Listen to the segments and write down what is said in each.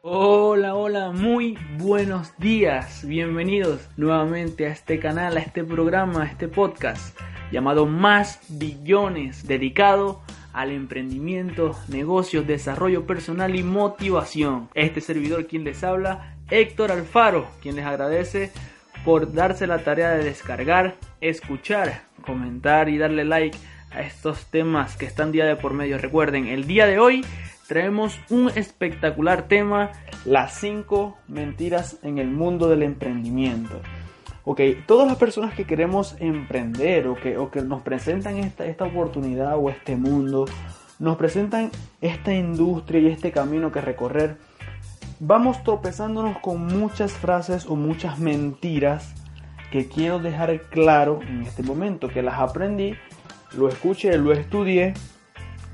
Hola, hola, muy buenos días. Bienvenidos nuevamente a este canal, a este programa, a este podcast llamado Más Billones, dedicado al emprendimiento, negocios, desarrollo personal y motivación. Este servidor quien les habla, Héctor Alfaro, quien les agradece por darse la tarea de descargar, escuchar, comentar y darle like a estos temas que están día de por medio. Recuerden, el día de hoy traemos un espectacular tema, las 5 mentiras en el mundo del emprendimiento. Ok, todas las personas que queremos emprender o que, o que nos presentan esta, esta oportunidad o este mundo, nos presentan esta industria y este camino que recorrer, vamos tropezándonos con muchas frases o muchas mentiras que quiero dejar claro en este momento, que las aprendí, lo escuché, lo estudié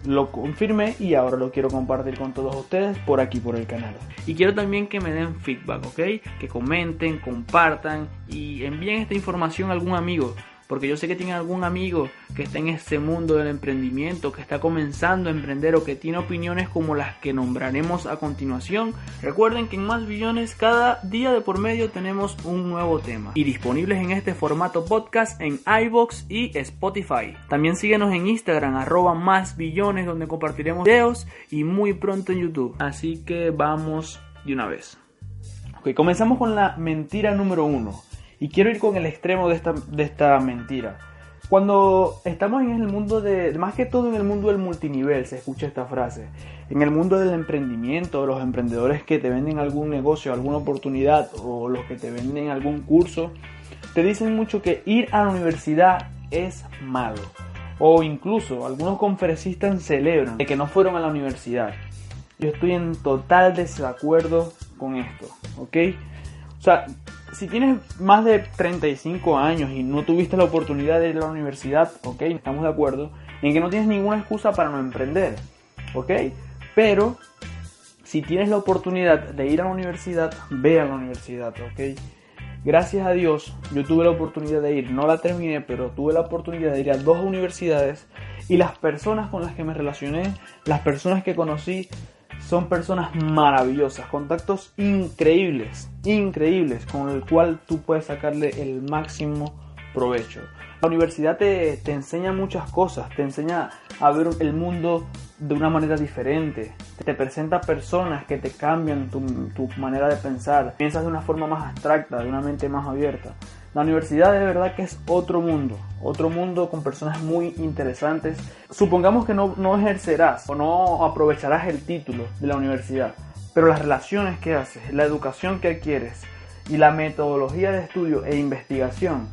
lo confirmé y ahora lo quiero compartir con todos ustedes por aquí por el canal. Y quiero también que me den feedback, ¿ok? Que comenten, compartan y envíen esta información a algún amigo porque yo sé que tiene algún amigo que está en este mundo del emprendimiento, que está comenzando a emprender o que tiene opiniones como las que nombraremos a continuación. Recuerden que en Más Billones cada día de por medio tenemos un nuevo tema y disponibles en este formato podcast en iBox y Spotify. También síguenos en Instagram arroba más billones donde compartiremos videos y muy pronto en YouTube. Así que vamos de una vez. Ok, comenzamos con la mentira número uno. Y quiero ir con el extremo de esta, de esta mentira. Cuando estamos en el mundo de, más que todo en el mundo del multinivel, se escucha esta frase. En el mundo del emprendimiento, los emprendedores que te venden algún negocio, alguna oportunidad o los que te venden algún curso, te dicen mucho que ir a la universidad es malo. O incluso algunos conferencistas celebran de que no fueron a la universidad. Yo estoy en total desacuerdo con esto, ¿ok? O sea, si tienes más de 35 años y no tuviste la oportunidad de ir a la universidad, estamos de acuerdo, en que no tienes ninguna excusa para no emprender, pero si tienes la oportunidad de ir a la universidad, ve a la universidad, ok. Gracias a Dios, yo tuve la oportunidad de ir, no la terminé, pero tuve la oportunidad de ir a dos universidades y las personas con las que me relacioné, las personas que conocí, son personas maravillosas, contactos increíbles, increíbles, con el cual tú puedes sacarle el máximo provecho. La universidad te, te enseña muchas cosas, te enseña a ver el mundo de una manera diferente, te presenta personas que te cambian tu, tu manera de pensar, piensas de una forma más abstracta, de una mente más abierta. La universidad de verdad que es otro mundo, otro mundo con personas muy interesantes. Supongamos que no, no ejercerás o no aprovecharás el título de la universidad, pero las relaciones que haces, la educación que adquieres y la metodología de estudio e investigación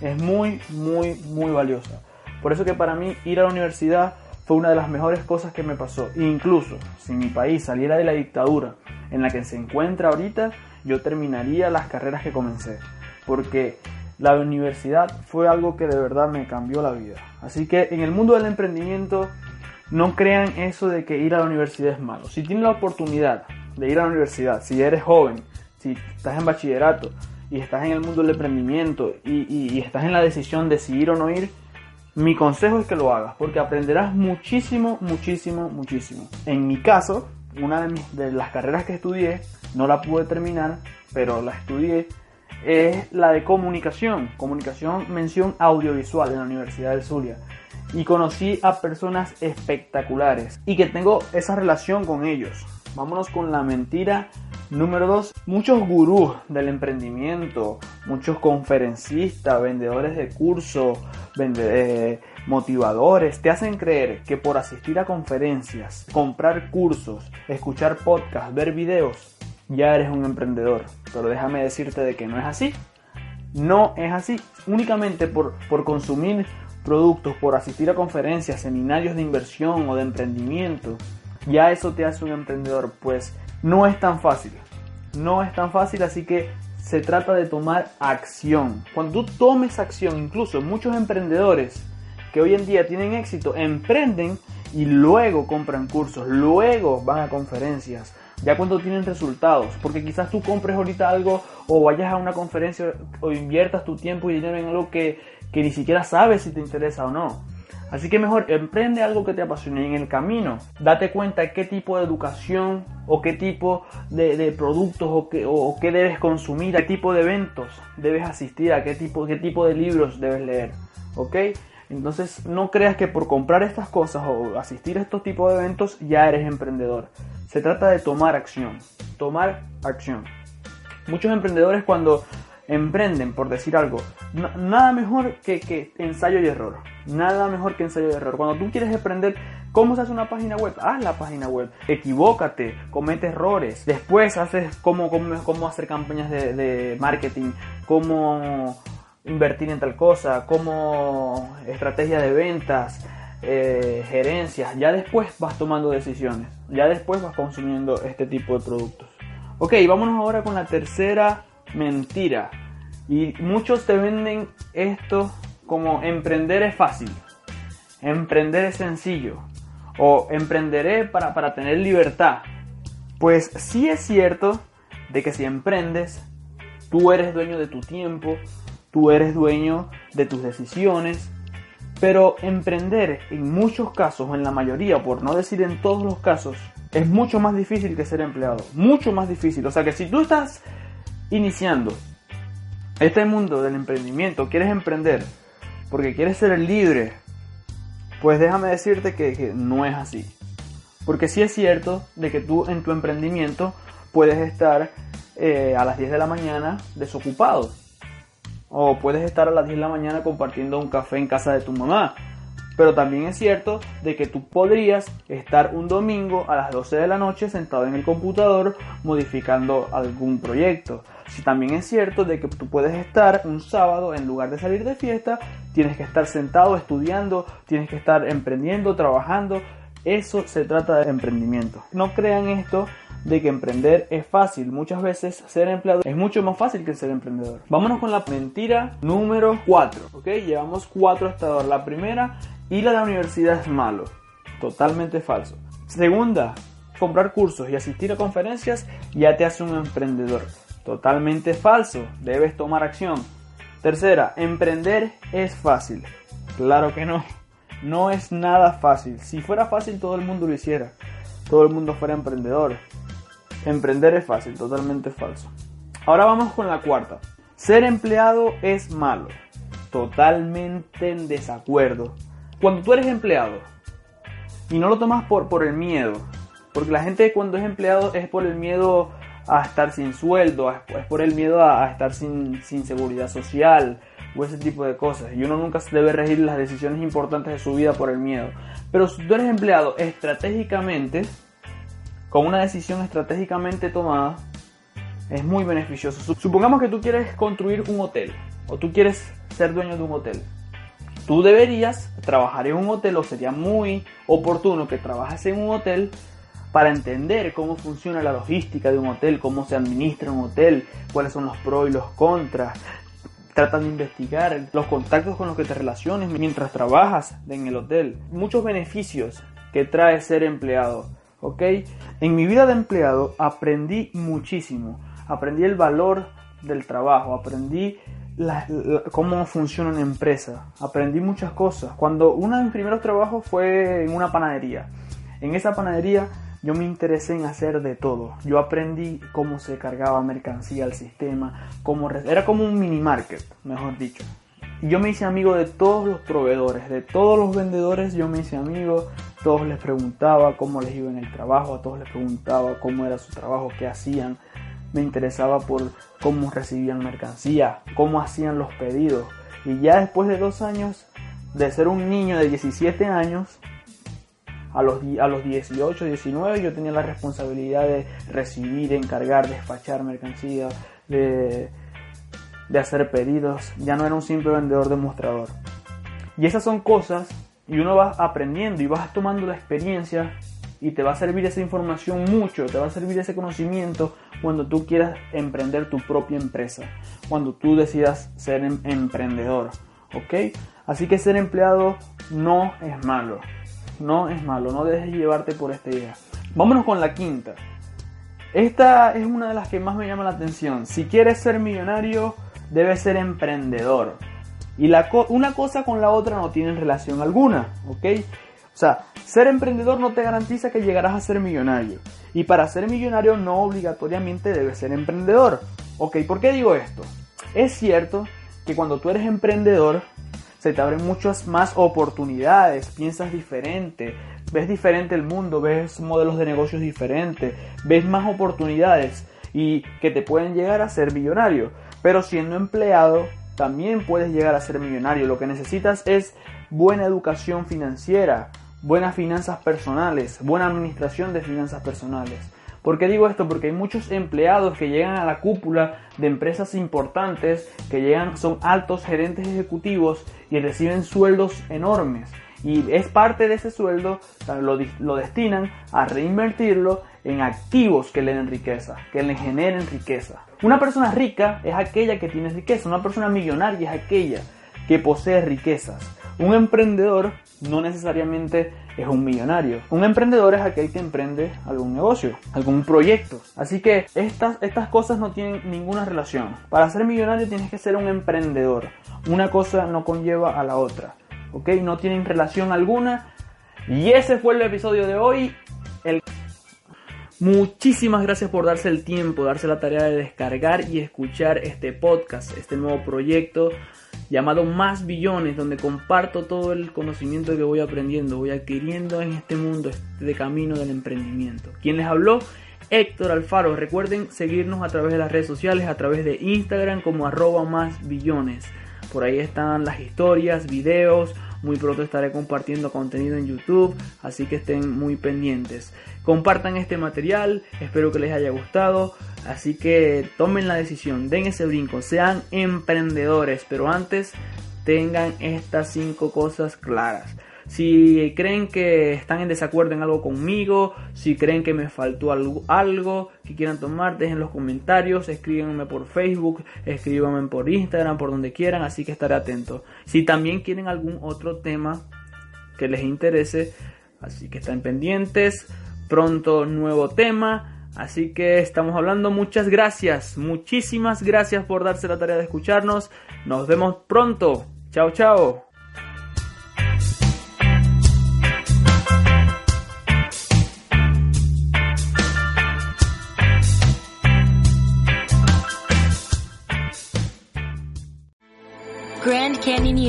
es muy, muy, muy valiosa. Por eso que para mí ir a la universidad fue una de las mejores cosas que me pasó. Incluso si mi país saliera de la dictadura en la que se encuentra ahorita, yo terminaría las carreras que comencé porque la universidad fue algo que de verdad me cambió la vida. Así que en el mundo del emprendimiento no crean eso de que ir a la universidad es malo. Si tienes la oportunidad de ir a la universidad, si eres joven, si estás en bachillerato y estás en el mundo del emprendimiento y, estás en la decisión de si ir o no ir, mi consejo es que lo hagas porque aprenderás muchísimo, muchísimo, muchísimo. En mi caso, una de, de las carreras que estudié, no la pude terminar, pero la estudié es la de comunicación, comunicación mención audiovisual en la Universidad del Zulia. Y conocí a personas espectaculares y que tengo esa relación con ellos. Vámonos con la mentira número 2. Muchos gurús del emprendimiento, muchos conferencistas, vendedores de cursos, eh, motivadores, te hacen creer que por asistir a conferencias, comprar cursos, escuchar podcasts, ver videos, ya eres un emprendedor. Pero déjame decirte de que no es así. No es así. Únicamente por, por consumir productos, por asistir a conferencias, seminarios de inversión o de emprendimiento, ya eso te hace un emprendedor. Pues no es tan fácil. No es tan fácil, así que se trata de tomar acción. Cuando tú tomes acción, incluso muchos emprendedores que hoy en día tienen éxito, emprenden y luego compran cursos, luego van a conferencias, ya cuando tienen resultados, porque quizás tú compres ahorita algo o vayas a una conferencia o inviertas tu tiempo y dinero en algo que, que ni siquiera sabes si te interesa o no. Así que mejor emprende algo que te apasione en el camino date cuenta qué tipo de educación o qué tipo de, productos o qué, o qué debes consumir, qué tipo de eventos debes asistir, a qué tipo, qué tipo de libros debes leer. ¿Ok? Entonces no creas que por comprar estas cosas o asistir a estos tipos de eventos ya eres emprendedor. Se trata de tomar acción. Tomar acción. Muchos emprendedores cuando emprenden, por decir algo, nada mejor que, que ensayo y error. Nada mejor que ensayo y error. Cuando tú quieres emprender, ¿cómo se hace una página web? Haz la página web. Equivócate, comete errores. Después haces cómo, cómo, hacer campañas de, de marketing, cómo invertir en tal cosa, cómo estrategia de ventas, eh, gerencias. Ya después vas tomando decisiones. Ya después vas consumiendo este tipo de productos. Ok, vámonos ahora con la tercera mentira. Y muchos te venden esto como emprender es fácil. Emprender es sencillo. O emprenderé para, para tener libertad. Pues sí es cierto de que si emprendes, tú eres dueño de tu tiempo, tú eres dueño de tus decisiones, pero emprender en muchos casos, o en la mayoría, por no decir en todos los casos, es mucho más difícil que ser empleado. Mucho más difícil. O sea que si tú estás iniciando este mundo del emprendimiento, quieres emprender porque quieres ser libre, pues déjame decirte que, no es así. Porque sí es cierto de que tú en tu emprendimiento puedes estar eh, a las 10 de la mañana desocupado o puedes estar a las 10 de la mañana compartiendo un café en casa de tu mamá. Pero también es cierto de que tú podrías estar un domingo a las 12 de la noche sentado en el computador modificando algún proyecto. Si también es cierto de que tú puedes estar un sábado en lugar de salir de fiesta, tienes que estar sentado estudiando, tienes que estar emprendiendo, trabajando. Eso se trata de emprendimiento. No crean esto de que emprender es fácil. Muchas veces ser empleado es mucho más fácil que ser emprendedor. Vámonos con la mentira número 4. ¿Ok? Llevamos 4 hasta ahora. La primera, ir a la universidad es malo. Totalmente falso. Segunda, comprar cursos y asistir a conferencias ya te hace un emprendedor. Totalmente falso. Debes tomar acción. Tercera, emprender es fácil. Claro que no. No es nada fácil. Si fuera fácil todo el mundo lo hiciera. Todo el mundo fuera emprendedor. Emprender es fácil, totalmente falso. Ahora vamos con la cuarta. Ser empleado es malo. Totalmente en desacuerdo. Cuando tú eres empleado y no lo tomas por, por el miedo, porque la gente cuando es empleado es por el miedo a estar sin sueldo, es por el miedo a, estar sin, sin seguridad social o ese tipo de cosas. Y uno nunca debe regir las decisiones importantes de su vida por el miedo. Pero si tú eres empleado estratégicamente, con una decisión estratégicamente tomada, es muy beneficioso. Supongamos que tú quieres construir un hotel o tú quieres ser dueño de un hotel. Tú deberías trabajar en un hotel o sería muy oportuno que trabajes en un hotel para entender cómo funciona la logística de un hotel, cómo se administra un hotel, cuáles son los pros y los contras. Tratan de investigar los contactos con los que te relaciones mientras trabajas en el hotel. Muchos beneficios que trae ser empleado ¿ok? En mi vida de empleado aprendí muchísimo, aprendí el valor del trabajo, aprendí cómo funciona una empresa, aprendí muchas cosas. Cuando uno de mis primeros trabajos fue en una panadería, en esa panadería yo me interesé en hacer de todo. Yo aprendí cómo se cargaba mercancía al sistema, cómo era como un mini market, mejor dicho. Y yo me hice amigo de todos los proveedores, de todos los vendedores, yo me hice amigo, todos les preguntaba cómo les iba en el trabajo, a todos les preguntaba cómo era su trabajo, qué hacían. Me interesaba por cómo recibían mercancía, cómo hacían los pedidos. Y ya después de dos años de ser un niño de 17 años, a los, a los 18, 19 yo tenía la responsabilidad de recibir, encargar, despachar mercancía, de de hacer pedidos, ya no era un simple vendedor demostrador. Y esas son cosas y uno va aprendiendo y vas tomando la experiencia y te va a servir esa información mucho, te va a servir ese conocimiento cuando tú quieras emprender tu propia empresa, cuando tú decidas ser em-, emprendedor, ¿ok? Así que ser empleado no es malo, no es malo, no dejes llevarte por esta idea. Vámonos con la quinta. Esta es una de las que más me llama la atención. Si quieres ser millonario, debes ser emprendedor. Y la una cosa con la otra no tienen relación alguna, ¿ok? O sea, ser emprendedor no te garantiza que llegarás a ser millonario. Y para ser millonario no obligatoriamente debes ser emprendedor. ¿Ok? ¿Por qué digo esto? Es cierto que cuando tú eres emprendedor, se te abren muchas más oportunidades, piensas diferente, ves diferente el mundo, ves modelos de negocios diferentes, ves más oportunidades y que te pueden llegar a ser millonario. Pero siendo empleado también puedes llegar a ser millonario. Lo que necesitas es buena educación financiera, buenas finanzas personales, buena administración de finanzas personales. ¿Por qué digo esto? Porque hay muchos empleados que llegan a la cúpula de empresas importantes, que llegan, son altos gerentes ejecutivos y reciben sueldos enormes y es parte de ese sueldo, lo, lo, destinan a reinvertirlo en activos que le den riqueza, que le generen riqueza. Una persona rica es aquella que tiene riqueza, una persona millonaria es aquella que posee riquezas. Un emprendedor no necesariamente es un millonario. Un emprendedor es aquel que emprende algún negocio, algún proyecto. Así que estas, estas cosas no tienen ninguna relación. Para ser millonario tienes que ser un emprendedor. Una cosa no conlleva a la otra. ¿ok? No tienen relación alguna. Y ese fue el episodio de hoy. Muchísimas gracias por darse el tiempo, darse la tarea de descargar y escuchar este podcast, este nuevo proyecto llamado Más Billones, donde comparto todo el conocimiento que voy aprendiendo, voy adquiriendo en este mundo, este camino del emprendimiento. ¿Quién les habló? Héctor Alfaro. Recuerden seguirnos a través de las redes sociales, a través de Instagram como arroba más billones. Por ahí están las historias, videos. Muy pronto estaré compartiendo contenido en YouTube, así que estén muy pendientes. Compartan este material, espero que les haya gustado. Así que tomen la decisión, den ese brinco, sean emprendedores, pero antes tengan estas cinco cosas claras. Si creen que están en desacuerdo en algo conmigo, si creen que me faltó algo, que quieran tomar, dejen los comentarios, escríbanme por Facebook, escríbanme por Instagram, por donde quieran, así que estaré atento. Si también quieren algún otro tema que les interese, así que estén pendientes. Pronto nuevo tema. Así que estamos hablando. Muchas gracias. Muchísimas gracias por darse la tarea de escucharnos. Nos vemos pronto. Chao, chao.